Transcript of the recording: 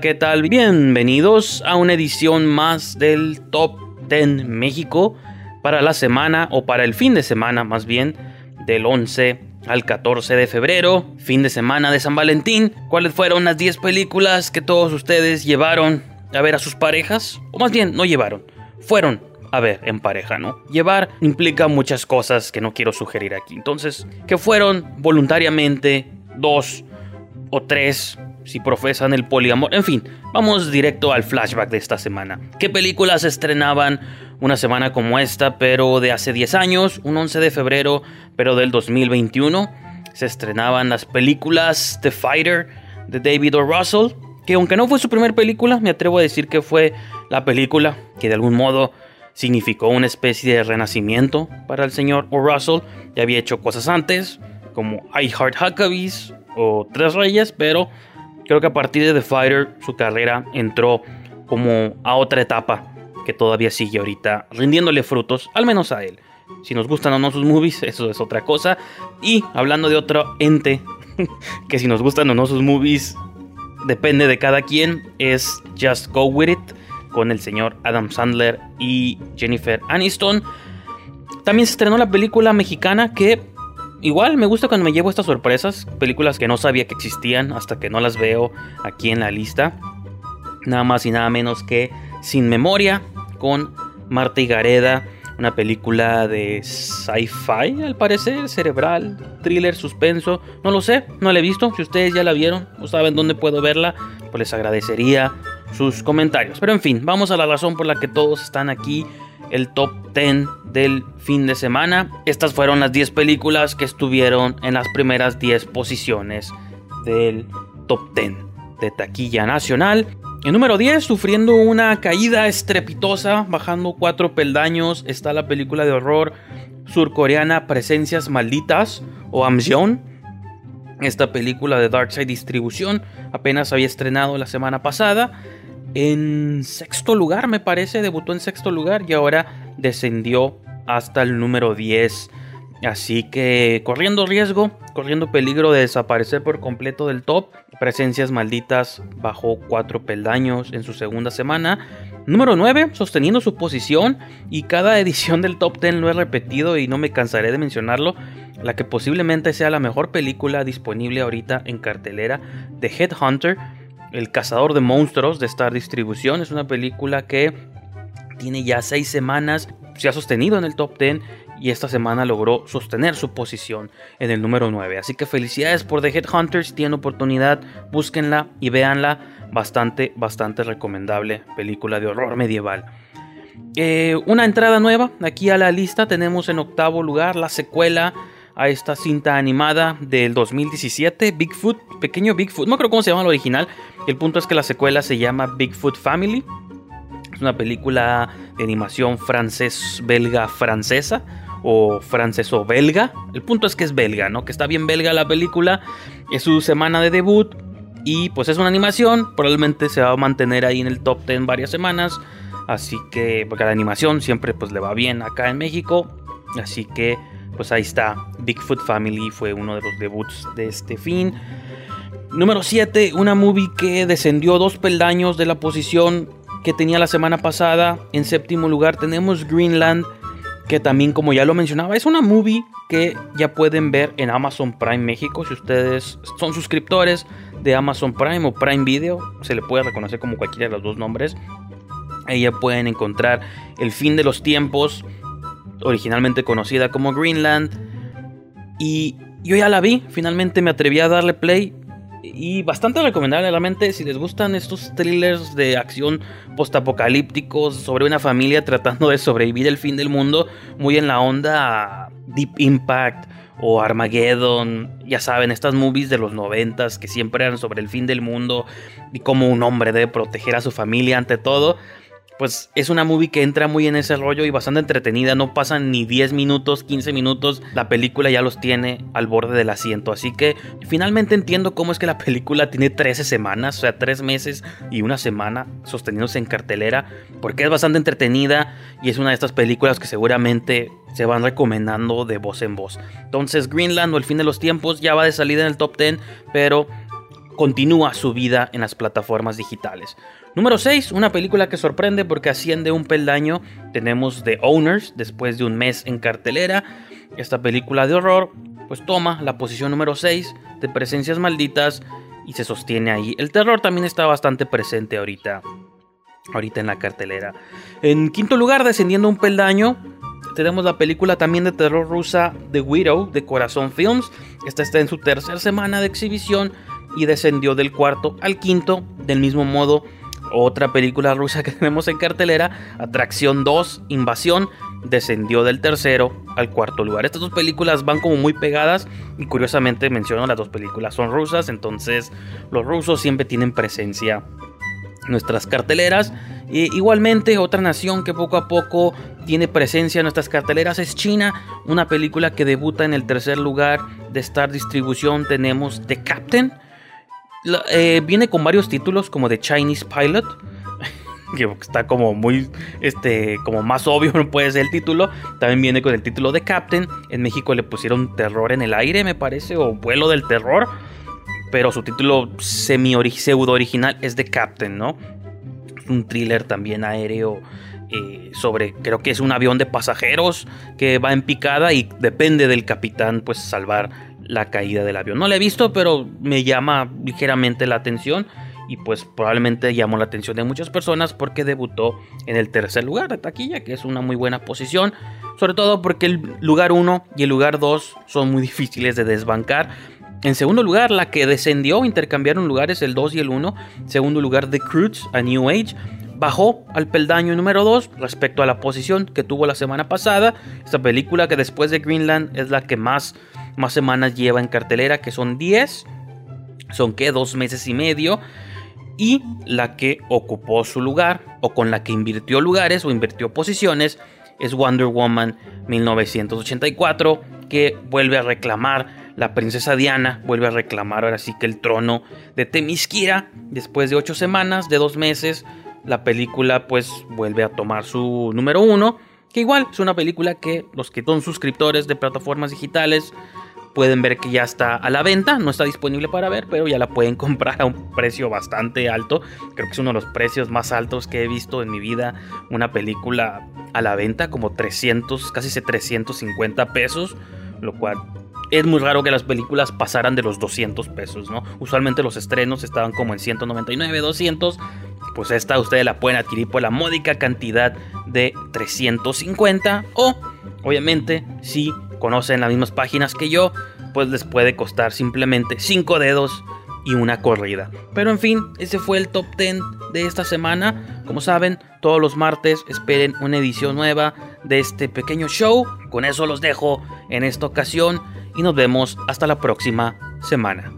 ¿qué tal? Bienvenidos a una edición más del Top 10 México para la semana o para el fin de semana más bien del 11 al 14 de febrero, fin de semana de San Valentín. ¿Cuáles fueron las 10 películas que todos ustedes llevaron a ver a sus parejas? O más bien, no llevaron, fueron a ver en pareja, ¿no? Llevar implica muchas cosas que no quiero sugerir aquí. Entonces, que fueron voluntariamente dos o tres si profesan el poliamor. En fin, vamos directo al flashback de esta semana. ¿Qué películas estrenaban una semana como esta, pero de hace 10 años, un 11 de febrero, pero del 2021? Se estrenaban las películas The Fighter de David O. Russell, que aunque no fue su primera película, me atrevo a decir que fue la película que de algún modo significó una especie de renacimiento para el señor O. Russell. Ya había hecho cosas antes, como I Heart Huckabees o Tres Reyes, pero creo que a partir de The Fighter su carrera entró como a otra etapa que todavía sigue ahorita rindiéndole frutos, al menos a él. Si nos gustan o no sus movies, eso es otra cosa. Y hablando de otro ente, que si nos gustan o no sus movies, depende de cada quien, es Just Go With It, con el señor Adam Sandler y Jennifer Aniston. También se estrenó la película mexicana que Igual me gusta cuando me llevo estas sorpresas, películas que no sabía que existían hasta que no las veo aquí en la lista. Nada más y nada menos que Sin Memoria con Marta y Gareda, una película de sci-fi al parecer, cerebral, thriller, suspenso, no lo sé, no la he visto, si ustedes ya la vieron o saben dónde puedo verla, pues les agradecería sus comentarios. Pero en fin, vamos a la razón por la que todos están aquí el top 10 del fin de semana. Estas fueron las 10 películas que estuvieron en las primeras 10 posiciones del top 10 de taquilla nacional. En número 10, sufriendo una caída estrepitosa, bajando 4 peldaños, está la película de horror surcoreana Presencias Malditas o Amjeon. Esta película de Darkside Distribución apenas había estrenado la semana pasada en sexto lugar, me parece, debutó en sexto lugar y ahora descendió hasta el número 10. Así que corriendo riesgo, corriendo peligro de desaparecer por completo del top. Presencias malditas bajó cuatro peldaños en su segunda semana. Número 9, sosteniendo su posición y cada edición del top 10 lo he repetido y no me cansaré de mencionarlo. La que posiblemente sea la mejor película disponible ahorita en cartelera de Headhunter el cazador de monstruos de Star Distribución. Es una película que tiene ya seis semanas, se ha sostenido en el top 10 y esta semana logró sostener su posición en el número 9. Así que felicidades por The Headhunters, tienen oportunidad, búsquenla y véanla. Bastante, bastante recomendable película de horror medieval. Eh, una entrada nueva aquí a la lista tenemos en octavo lugar la secuela a esta cinta animada del 2017, Bigfoot, pequeño Bigfoot, no creo cómo se llama el original, el punto es que la secuela se llama Bigfoot Family, es una película de animación francés-belga-francesa o franceso-belga, el punto es que es belga, ¿no? Que está bien belga la película, es su semana de debut y pues es una animación, probablemente se va a mantener ahí en el top 10 varias semanas, así que porque la animación siempre pues le va bien acá en México, así que pues ahí está. Bigfoot Family fue uno de los debuts de este fin. Número 7, una movie que descendió dos peldaños de la posición que tenía la semana pasada. En séptimo lugar tenemos Greenland, que también como ya lo mencionaba, es una movie que ya pueden ver en Amazon Prime México. Si ustedes son suscriptores de Amazon Prime o Prime Video, se le puede reconocer como cualquiera de los dos nombres. Ahí ya pueden encontrar El fin de los tiempos originalmente conocida como Greenland. Y yo ya la vi, finalmente me atreví a darle play. Y bastante recomendable, realmente, si les gustan estos thrillers de acción postapocalípticos sobre una familia tratando de sobrevivir el fin del mundo, muy en la onda Deep Impact o Armageddon, ya saben, estas movies de los noventas que siempre eran sobre el fin del mundo y cómo un hombre debe proteger a su familia ante todo pues es una movie que entra muy en ese rollo y bastante entretenida. No pasan ni 10 minutos, 15 minutos. La película ya los tiene al borde del asiento. Así que finalmente entiendo cómo es que la película tiene 13 semanas, o sea, 3 meses y una semana sosteniéndose en cartelera. Porque es bastante entretenida y es una de estas películas que seguramente se van recomendando de voz en voz. Entonces, Greenland o El fin de los tiempos ya va de salida en el top 10, pero continúa su vida en las plataformas digitales. Número 6, una película que sorprende porque asciende un peldaño. Tenemos The Owners, después de un mes en cartelera. Esta película de horror, pues toma la posición número 6 de Presencias Malditas y se sostiene ahí. El terror también está bastante presente ahorita, ahorita en la cartelera. En quinto lugar, descendiendo un peldaño, tenemos la película también de terror rusa The Widow de Corazón Films. Esta está en su tercera semana de exhibición y descendió del cuarto al quinto. Del mismo modo, otra película rusa que tenemos en cartelera, Atracción 2, Invasión, descendió del tercero al cuarto lugar. Estas dos películas van como muy pegadas y curiosamente menciono las dos películas son rusas, entonces los rusos siempre tienen presencia en nuestras carteleras. igualmente otra nación que poco a poco tiene presencia en nuestras carteleras es China, una película que debuta en el tercer lugar de Star Distribución tenemos The Captain eh, viene con varios títulos como The Chinese Pilot. que está como muy, este, como más obvio no puede ser el título. También viene con el título de Captain. En México le pusieron Terror en el aire, me parece, o Vuelo del Terror. Pero su título semi pseudo original es The Captain, ¿no? Es un thriller también aéreo eh, sobre, creo que es un avión de pasajeros que va en picada y depende del capitán, pues salvar la caída del avión. No la he visto, pero me llama ligeramente la atención y pues probablemente llamó la atención de muchas personas porque debutó en el tercer lugar de taquilla, que es una muy buena posición, sobre todo porque el lugar 1 y el lugar 2 son muy difíciles de desbancar. En segundo lugar, la que descendió, intercambiaron lugares el 2 y el 1. Segundo lugar, The Croods, A New Age. Bajó al peldaño número 2 respecto a la posición que tuvo la semana pasada. Esta película que después de Greenland es la que más más semanas lleva en cartelera, que son 10. Son que dos meses y medio. Y la que ocupó su lugar, o con la que invirtió lugares o invirtió posiciones, es Wonder Woman 1984, que vuelve a reclamar la princesa Diana, vuelve a reclamar ahora sí que el trono de Temisquira, después de ocho semanas, de dos meses, la película pues vuelve a tomar su número uno, que igual es una película que los que son suscriptores de plataformas digitales pueden ver que ya está a la venta, no está disponible para ver, pero ya la pueden comprar a un precio bastante alto. Creo que es uno de los precios más altos que he visto en mi vida, una película a la venta, como 300, casi 350 pesos, lo cual es muy raro que las películas pasaran de los 200 pesos, ¿no? Usualmente los estrenos estaban como en 199, 200. Pues esta ustedes la pueden adquirir por la módica cantidad de 350 o obviamente si conocen las mismas páginas que yo, pues les puede costar simplemente 5 dedos y una corrida. Pero en fin, ese fue el top 10 de esta semana. Como saben, todos los martes esperen una edición nueva de este pequeño show. Con eso los dejo en esta ocasión y nos vemos hasta la próxima semana.